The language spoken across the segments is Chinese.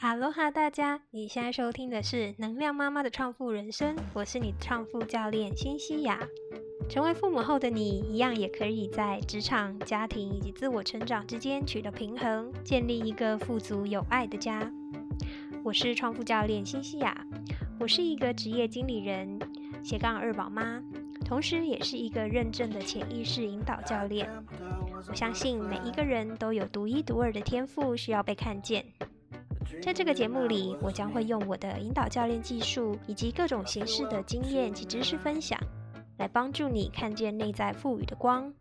哈喽哈，大家，你现在收听的是《能量妈妈的创富人生》，我是你的创富教练辛西亚。成为父母后的你，一样也可以在职场、家庭以及自我成长之间取得平衡，建立一个富足有爱的家。我是创富教练辛西亚，我是一个职业经理人，斜杠二宝妈，同时也是一个认证的潜意识引导教练。我相信每一个人都有独一独二的天赋，需要被看见。在这个节目里，我将会用我的引导教练技术以及各种形式的经验及知识分享，来帮助你看见内在赋予的光，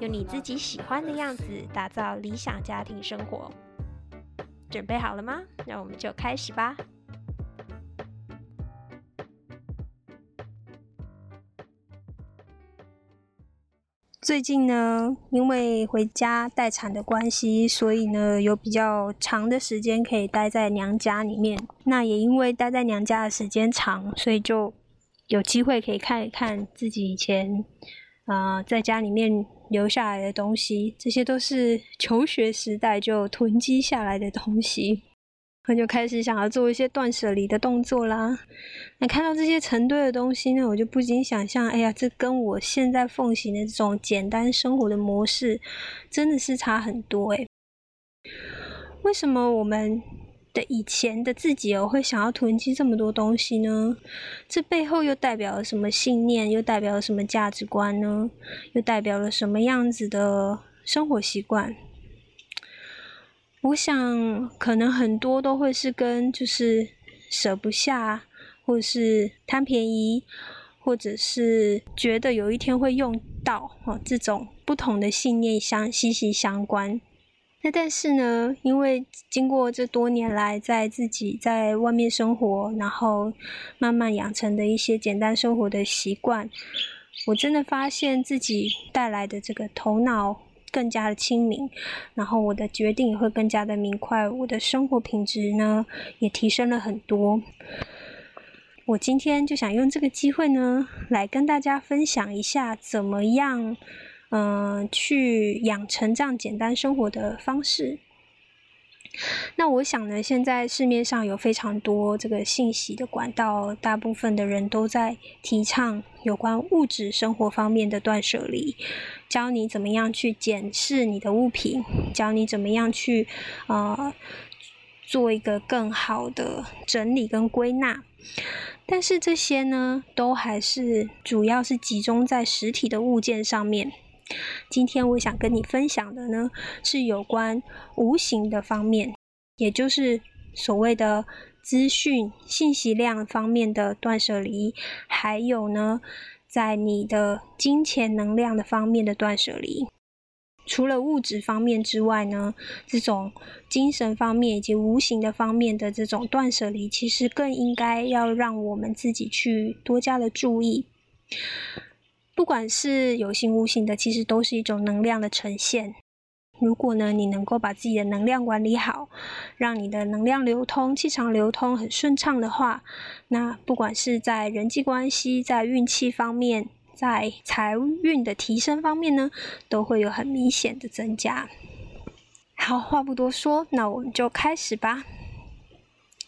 用你自己喜欢的样子打造理想家庭生活。准备好了吗？那我们就开始吧。最近呢，因为回家待产的关系，所以呢有比较长的时间可以待在娘家里面。那也因为待在娘家的时间长，所以就有机会可以看一看自己以前啊在家里面留下来的东西。这些都是求学时代就囤积下来的东西。我就开始想要做一些断舍离的动作啦。那看到这些成堆的东西呢，我就不禁想象，哎呀，这跟我现在奉行的这种简单生活的模式，真的是差很多哎。为什么我们的以前的自己哦，会想要囤积这么多东西呢？这背后又代表了什么信念？又代表了什么价值观呢？又代表了什么样子的生活习惯？我想，可能很多都会是跟就是舍不下，或者是贪便宜，或者是觉得有一天会用到哦，这种不同的信念相息息相关。那但是呢，因为经过这多年来在自己在外面生活，然后慢慢养成的一些简单生活的习惯，我真的发现自己带来的这个头脑。更加的清明，然后我的决定也会更加的明快，我的生活品质呢也提升了很多。我今天就想用这个机会呢，来跟大家分享一下怎么样，嗯，去养成这样简单生活的方式。那我想呢，现在市面上有非常多这个信息的管道，大部分的人都在提倡有关物质生活方面的断舍离，教你怎么样去检视你的物品，教你怎么样去呃做一个更好的整理跟归纳。但是这些呢，都还是主要是集中在实体的物件上面。今天我想跟你分享的呢，是有关无形的方面，也就是所谓的资讯信息量方面的断舍离，还有呢，在你的金钱能量的方面的断舍离。除了物质方面之外呢，这种精神方面以及无形的方面的这种断舍离，其实更应该要让我们自己去多加的注意。不管是有形无形的，其实都是一种能量的呈现。如果呢，你能够把自己的能量管理好，让你的能量流通、气场流通很顺畅的话，那不管是在人际关系、在运气方面、在财运的提升方面呢，都会有很明显的增加。好，话不多说，那我们就开始吧。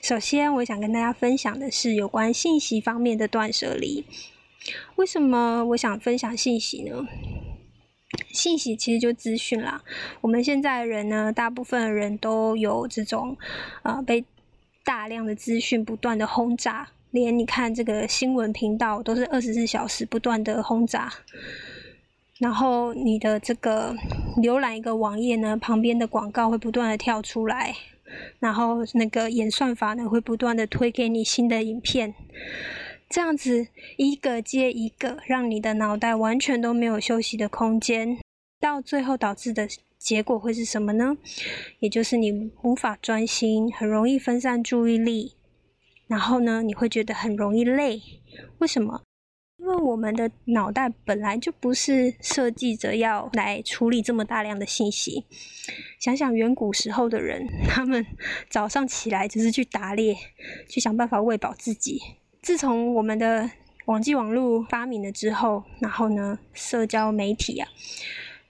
首先，我想跟大家分享的是有关信息方面的断舍离。为什么我想分享信息呢？信息其实就资讯啦。我们现在人呢，大部分人都有这种，呃，被大量的资讯不断的轰炸，连你看这个新闻频道都是二十四小时不断的轰炸。然后你的这个浏览一个网页呢，旁边的广告会不断的跳出来，然后那个演算法呢，会不断的推给你新的影片。这样子一个接一个，让你的脑袋完全都没有休息的空间，到最后导致的结果会是什么呢？也就是你无法专心，很容易分散注意力，然后呢，你会觉得很容易累。为什么？因为我们的脑袋本来就不是设计着要来处理这么大量的信息。想想远古时候的人，他们早上起来就是去打猎，去想办法喂饱自己。自从我们的网际网络发明了之后，然后呢，社交媒体啊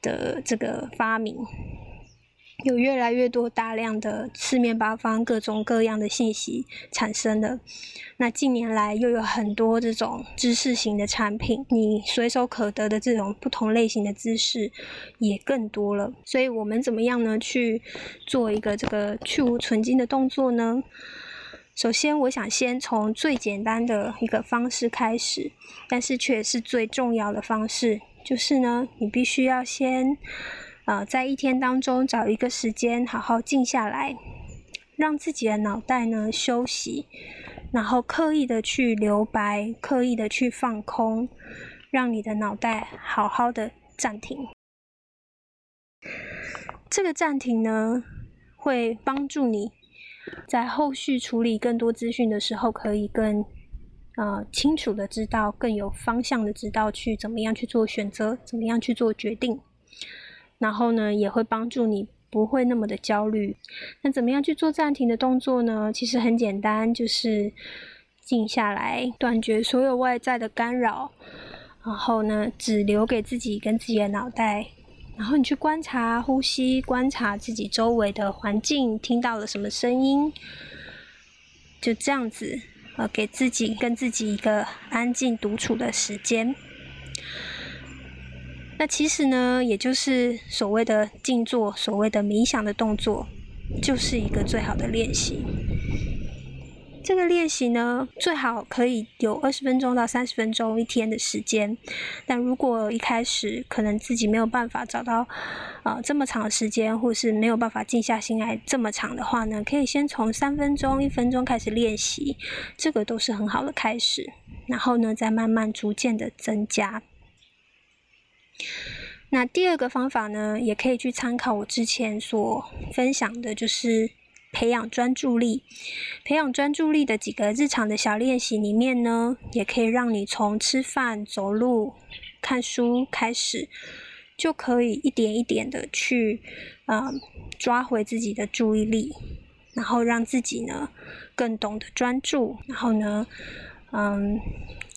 的这个发明，有越来越多大量的四面八方各种各样的信息产生了。那近年来又有很多这种知识型的产品，你随手可得的这种不同类型的知识也更多了。所以我们怎么样呢？去做一个这个去无存精的动作呢？首先，我想先从最简单的一个方式开始，但是却是最重要的方式，就是呢，你必须要先。啊，在一天当中找一个时间，好好静下来，让自己的脑袋呢休息，然后刻意的去留白，刻意的去放空，让你的脑袋好好的暂停。这个暂停呢，会帮助你在后续处理更多资讯的时候，可以更呃清楚的知道，更有方向的知道去怎么样去做选择，怎么样去做决定。然后呢，也会帮助你不会那么的焦虑。那怎么样去做暂停的动作呢？其实很简单，就是静下来，断绝所有外在的干扰，然后呢，只留给自己跟自己的脑袋。然后你去观察呼吸，观察自己周围的环境，听到了什么声音，就这样子，呃，给自己跟自己一个安静独处的时间。那其实呢，也就是所谓的静坐，所谓的冥想的动作，就是一个最好的练习。这个练习呢，最好可以有二十分钟到三十分钟一天的时间。但如果一开始可能自己没有办法找到啊这么长的时间，或是没有办法静下心来这么长的话呢，可以先从三分钟、一分钟开始练习，这个都是很好的开始。然后呢，再慢慢逐渐的增加。那第二个方法呢，也可以去参考我之前所分享的，就是培养专注力。培养专注力的几个日常的小练习里面呢，也可以让你从吃饭、走路、看书开始，就可以一点一点的去嗯抓回自己的注意力，然后让自己呢更懂得专注，然后呢，嗯，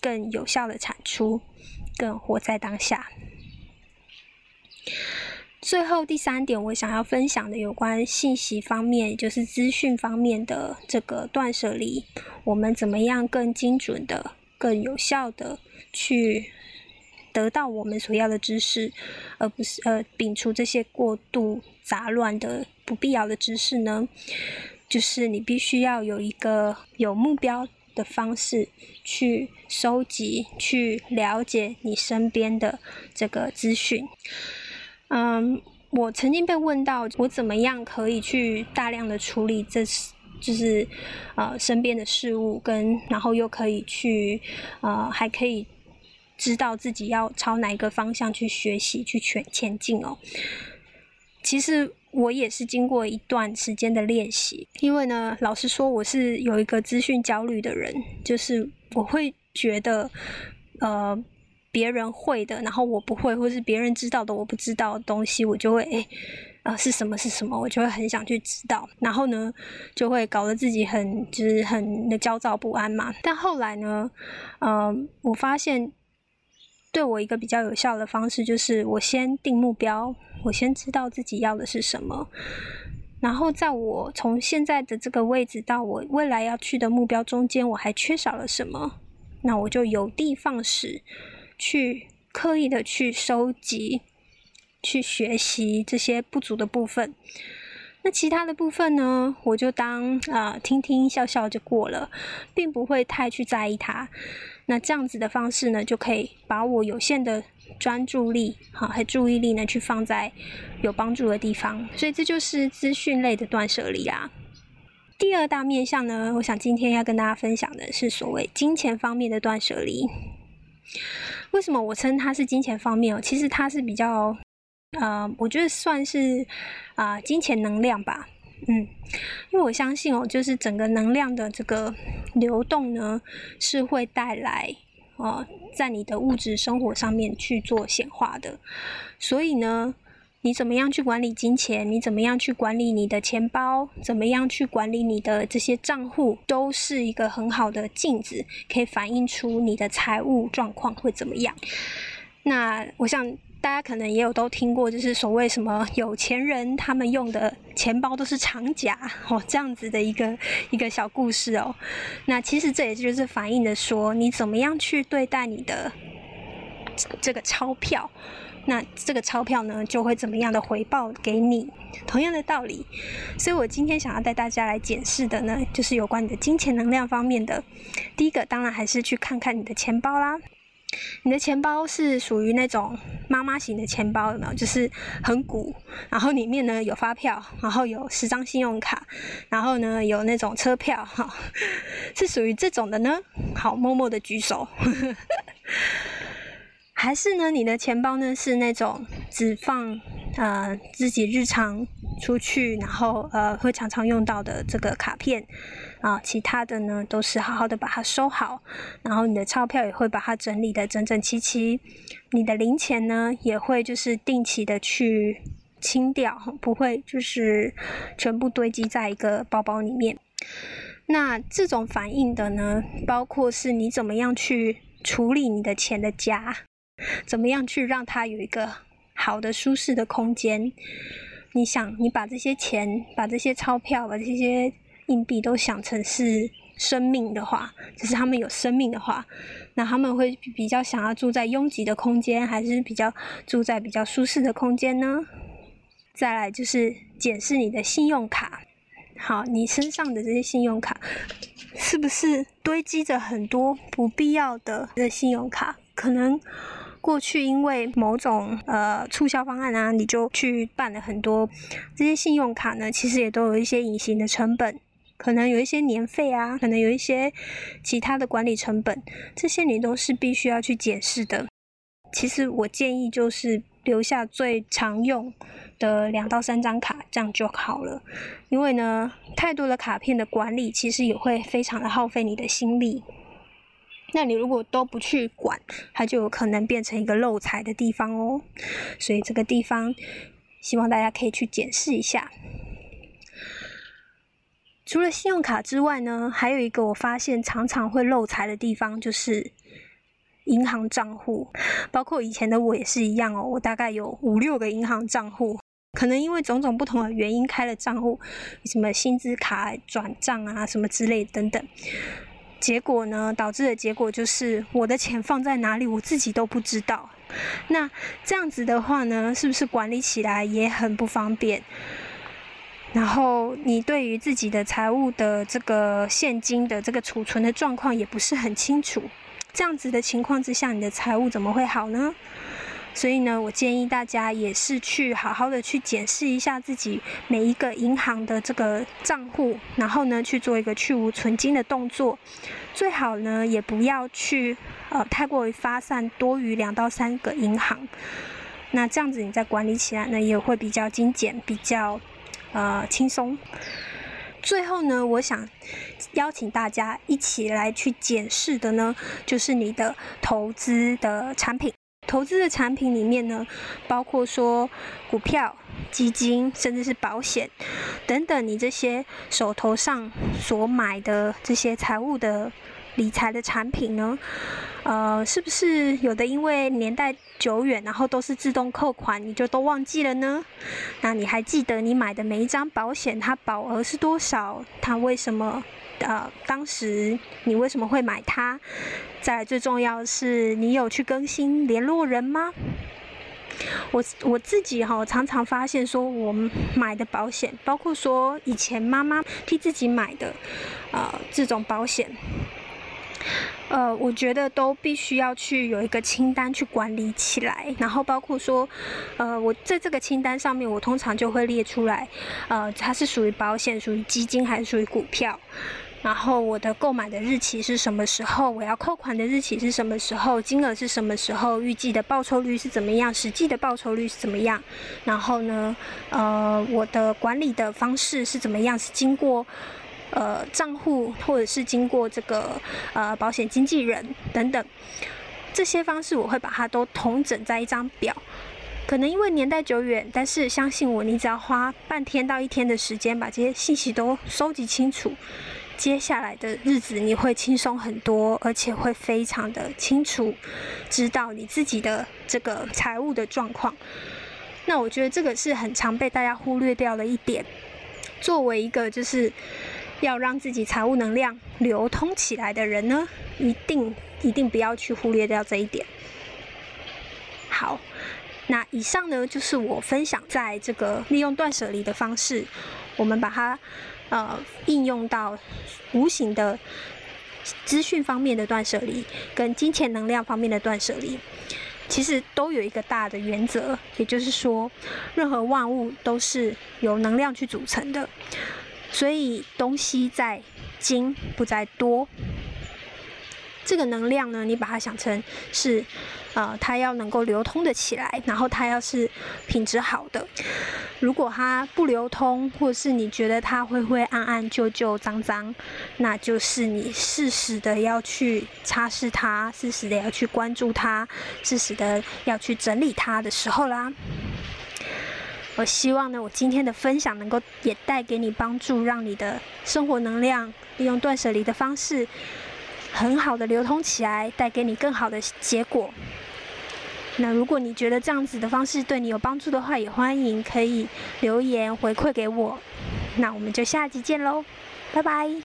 更有效的产出，更活在当下。最后第三点，我想要分享的有关信息方面，就是资讯方面的这个断舍离，我们怎么样更精准的、更有效的去得到我们所要的知识，而不是呃摒除这些过度杂乱的不必要的知识呢？就是你必须要有一个有目标的方式去收集、去了解你身边的这个资讯。嗯，我曾经被问到，我怎么样可以去大量的处理这，就是呃身边的事物，跟然后又可以去呃还可以知道自己要朝哪一个方向去学习去前前进哦。其实我也是经过一段时间的练习，因为呢，老实说，我是有一个资讯焦虑的人，就是我会觉得呃。别人会的，然后我不会，或是别人知道的我不知道的东西，我就会诶，啊是什么是什么，我就会很想去知道，然后呢，就会搞得自己很就是很的焦躁不安嘛。但后来呢，嗯，我发现对我一个比较有效的方式，就是我先定目标，我先知道自己要的是什么，然后在我从现在的这个位置到我未来要去的目标中间，我还缺少了什么，那我就有的放矢。去刻意的去收集、去学习这些不足的部分，那其他的部分呢，我就当啊听听笑笑就过了，并不会太去在意它。那这样子的方式呢，就可以把我有限的专注力哈和注意力呢，去放在有帮助的地方。所以这就是资讯类的断舍离啊。第二大面向呢，我想今天要跟大家分享的是所谓金钱方面的断舍离。为什么我称它是金钱方面哦？其实它是比较，呃，我觉得算是啊金钱能量吧，嗯，因为我相信哦，就是整个能量的这个流动呢，是会带来哦在你的物质生活上面去做显化的，所以呢。你怎么样去管理金钱？你怎么样去管理你的钱包？怎么样去管理你的这些账户？都是一个很好的镜子，可以反映出你的财务状况会怎么样。那我想大家可能也有都听过，就是所谓什么有钱人他们用的钱包都是长夹哦，这样子的一个一个小故事哦。那其实这也就是反映的说，你怎么样去对待你的这个钞票，那这个钞票呢就会怎么样的回报给你。同样的道理，所以我今天想要带大家来检视的呢，就是有关你的金钱能量方面的。第一个当然还是去看看你的钱包啦。你的钱包是属于那种妈妈型的钱包，有没有？就是很鼓，然后里面呢有发票，然后有十张信用卡，然后呢有那种车票，哈，是属于这种的呢？好，默默的举手。还是呢，你的钱包呢是那种只放呃自己日常出去，然后呃会常常用到的这个卡片。啊，其他的呢都是好好的把它收好，然后你的钞票也会把它整理的整整齐齐，你的零钱呢也会就是定期的去清掉，不会就是全部堆积在一个包包里面。那这种反应的呢，包括是你怎么样去处理你的钱的家，怎么样去让它有一个好的舒适的空间。你想，你把这些钱，把这些钞票，把这些。硬币都想成是生命的话，就是他们有生命的话，那他们会比较想要住在拥挤的空间，还是比较住在比较舒适的空间呢？再来就是检视你的信用卡，好，你身上的这些信用卡是不是堆积着很多不必要的的信用卡？可能过去因为某种呃促销方案啊，你就去办了很多这些信用卡呢，其实也都有一些隐形的成本。可能有一些年费啊，可能有一些其他的管理成本，这些你都是必须要去检视的。其实我建议就是留下最常用的两到三张卡，这样就好了。因为呢，太多的卡片的管理其实也会非常的耗费你的心力。那你如果都不去管，它就有可能变成一个漏财的地方哦。所以这个地方，希望大家可以去检视一下。除了信用卡之外呢，还有一个我发现常常会漏财的地方，就是银行账户。包括以前的我也是一样哦，我大概有五六个银行账户，可能因为种种不同的原因开了账户，什么薪资卡转账啊，什么之类等等。结果呢，导致的结果就是我的钱放在哪里，我自己都不知道。那这样子的话呢，是不是管理起来也很不方便？然后你对于自己的财务的这个现金的这个储存的状况也不是很清楚，这样子的情况之下，你的财务怎么会好呢？所以呢，我建议大家也是去好好的去检视一下自己每一个银行的这个账户，然后呢去做一个去无存金的动作，最好呢也不要去呃太过于发散多于两到三个银行，那这样子你在管理起来呢也会比较精简，比较。呃，轻松。最后呢，我想邀请大家一起来去检视的呢，就是你的投资的产品。投资的产品里面呢，包括说股票、基金，甚至是保险等等，你这些手头上所买的这些财务的。理财的产品呢，呃，是不是有的因为年代久远，然后都是自动扣款，你就都忘记了呢？那你还记得你买的每一张保险，它保额是多少？它为什么？呃，当时你为什么会买它？再最重要的是，你有去更新联络人吗？我我自己哈，常常发现说，我买的保险，包括说以前妈妈替自己买的，呃，这种保险。呃，我觉得都必须要去有一个清单去管理起来，然后包括说，呃，我在这个清单上面，我通常就会列出来，呃，它是属于保险、属于基金还是属于股票，然后我的购买的日期是什么时候，我要扣款的日期是什么时候，金额是什么时候，预计的报酬率是怎么样，实际的报酬率是怎么样，然后呢，呃，我的管理的方式是怎么样，是经过。呃，账户或者是经过这个呃保险经纪人等等这些方式，我会把它都统整在一张表。可能因为年代久远，但是相信我，你只要花半天到一天的时间，把这些信息都收集清楚，接下来的日子你会轻松很多，而且会非常的清楚知道你自己的这个财务的状况。那我觉得这个是很常被大家忽略掉的一点。作为一个就是要让自己财务能量流通起来的人呢，一定一定不要去忽略掉这一点。好，那以上呢就是我分享在这个利用断舍离的方式，我们把它呃应用到无形的资讯方面的断舍离，跟金钱能量方面的断舍离。其实都有一个大的原则，也就是说，任何万物都是由能量去组成的，所以东西在精不在多。这个能量呢，你把它想成是，呃，它要能够流通的起来，然后它要是品质好的。如果它不流通，或是你觉得它灰灰暗暗、旧旧脏脏，那就是你适时的要去擦拭它，适时的要去关注它，适时的要去整理它的时候啦。我希望呢，我今天的分享能够也带给你帮助，让你的生活能量利用断舍离的方式。很好的流通起来，带给你更好的结果。那如果你觉得这样子的方式对你有帮助的话，也欢迎可以留言回馈给我。那我们就下集见喽，拜拜。